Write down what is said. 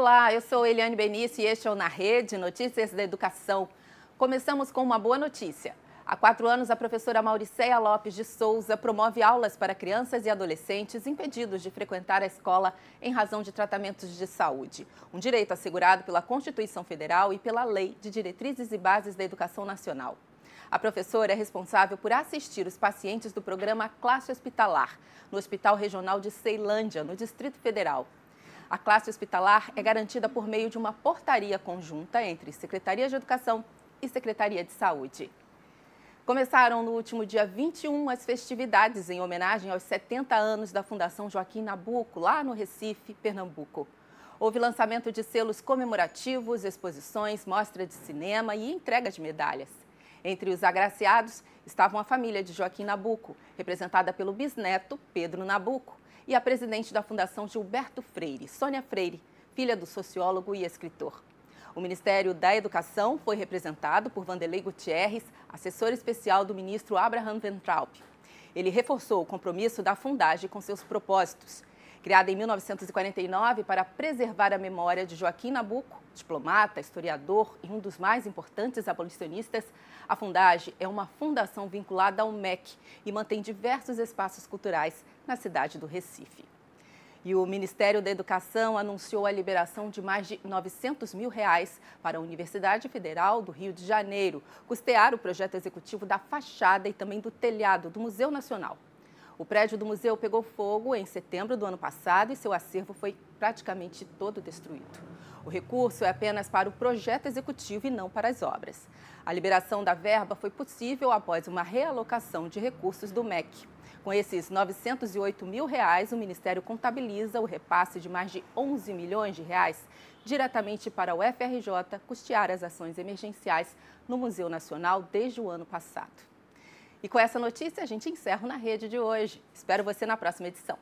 Olá, eu sou Eliane Benício e este é o Na Rede Notícias da Educação. Começamos com uma boa notícia. Há quatro anos, a professora Mauricéia Lopes de Souza promove aulas para crianças e adolescentes impedidos de frequentar a escola em razão de tratamentos de saúde. Um direito assegurado pela Constituição Federal e pela Lei de Diretrizes e Bases da Educação Nacional. A professora é responsável por assistir os pacientes do programa Classe Hospitalar, no Hospital Regional de Ceilândia, no Distrito Federal. A classe hospitalar é garantida por meio de uma portaria conjunta entre Secretaria de Educação e Secretaria de Saúde. Começaram no último dia 21 as festividades em homenagem aos 70 anos da Fundação Joaquim Nabuco, lá no Recife, Pernambuco. Houve lançamento de selos comemorativos, exposições, mostra de cinema e entrega de medalhas. Entre os agraciados estavam a família de Joaquim Nabuco, representada pelo bisneto Pedro Nabuco, e a presidente da Fundação Gilberto Freire, Sônia Freire, filha do sociólogo e escritor. O Ministério da Educação foi representado por Vanderlei Gutierrez, assessor especial do ministro Abraham Ventralp. Ele reforçou o compromisso da Fundagem com seus propósitos. Criada em 1949 para preservar a memória de Joaquim Nabuco, diplomata, historiador e um dos mais importantes abolicionistas, a Fundagem é uma fundação vinculada ao MEC e mantém diversos espaços culturais na cidade do Recife. E o Ministério da Educação anunciou a liberação de mais de 900 mil reais para a Universidade Federal do Rio de Janeiro custear o projeto executivo da fachada e também do telhado do Museu Nacional. O prédio do museu pegou fogo em setembro do ano passado e seu acervo foi praticamente todo destruído. O recurso é apenas para o projeto executivo e não para as obras. A liberação da verba foi possível após uma realocação de recursos do MEC. Com esses 908 mil reais, o Ministério contabiliza o repasse de mais de 11 milhões de reais diretamente para o FRJ custear as ações emergenciais no Museu Nacional desde o ano passado. E com essa notícia, a gente encerra na rede de hoje. Espero você na próxima edição.